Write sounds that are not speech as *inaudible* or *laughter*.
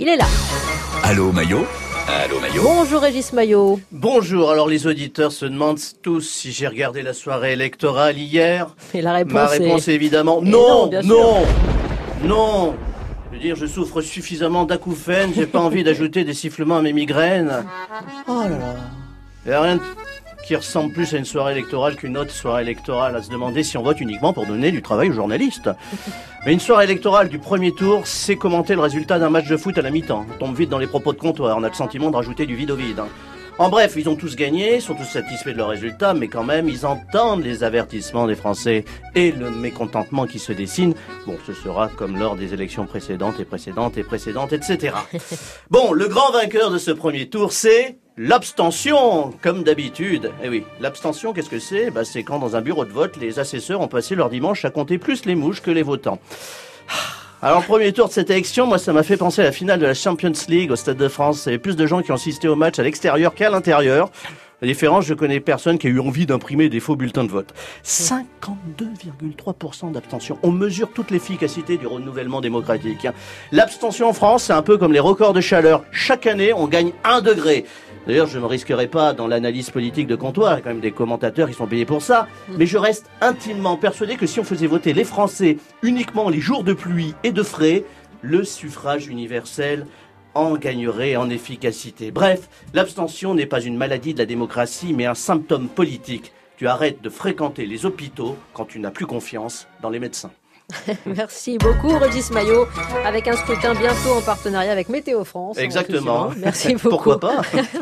Il est là. Allô Maillot Allô Maillot Bonjour Régis Maillot. Bonjour, alors les auditeurs se demandent tous si j'ai regardé la soirée électorale hier. Et la réponse, Ma réponse est, évidemment non, non, non, non. Je veux dire, je souffre suffisamment d'acouphènes, j'ai pas envie d'ajouter des sifflements à mes migraines. Oh là là. Il y a rien qui ressemble plus à une soirée électorale qu'une autre soirée électorale, à se demander si on vote uniquement pour donner du travail aux journalistes. *laughs* Mais une soirée électorale du premier tour, c'est commenter le résultat d'un match de foot à la mi-temps. On tombe vite dans les propos de comptoir, on a le sentiment de rajouter du vide au vide. hein. En bref, ils ont tous gagné, sont tous satisfaits de leur résultat, mais quand même, ils entendent les avertissements des Français et le mécontentement qui se dessine. Bon, ce sera comme lors des élections précédentes et précédentes et précédentes, etc. *laughs* Bon, le grand vainqueur de ce premier tour, c'est l'abstention, comme d'habitude. Eh oui, l'abstention, qu'est-ce que c'est? Bah, C'est quand dans un bureau de vote, les assesseurs ont passé leur dimanche à compter plus les mouches que les votants. *sighs* Alors, premier tour de cette élection, moi, ça m'a fait penser à la finale de la Champions League au Stade de France. Il y avait plus de gens qui ont assisté au match à l'extérieur qu'à l'intérieur. La différence, je connais personne qui a eu envie d'imprimer des faux bulletins de vote. 52,3% d'abstention. On mesure toute l'efficacité du renouvellement démocratique. hein. L'abstention en France, c'est un peu comme les records de chaleur. Chaque année, on gagne un degré. D'ailleurs, je ne me risquerai pas dans l'analyse politique de comptoir, il y a quand même des commentateurs qui sont payés pour ça, mais je reste intimement persuadé que si on faisait voter les Français uniquement les jours de pluie et de frais, le suffrage universel en gagnerait en efficacité. Bref, l'abstention n'est pas une maladie de la démocratie, mais un symptôme politique. Tu arrêtes de fréquenter les hôpitaux quand tu n'as plus confiance dans les médecins. *laughs* Merci beaucoup Régis Maillot, avec un scrutin bientôt en partenariat avec Météo France. Exactement. Merci *laughs* beaucoup. Pourquoi pas *laughs*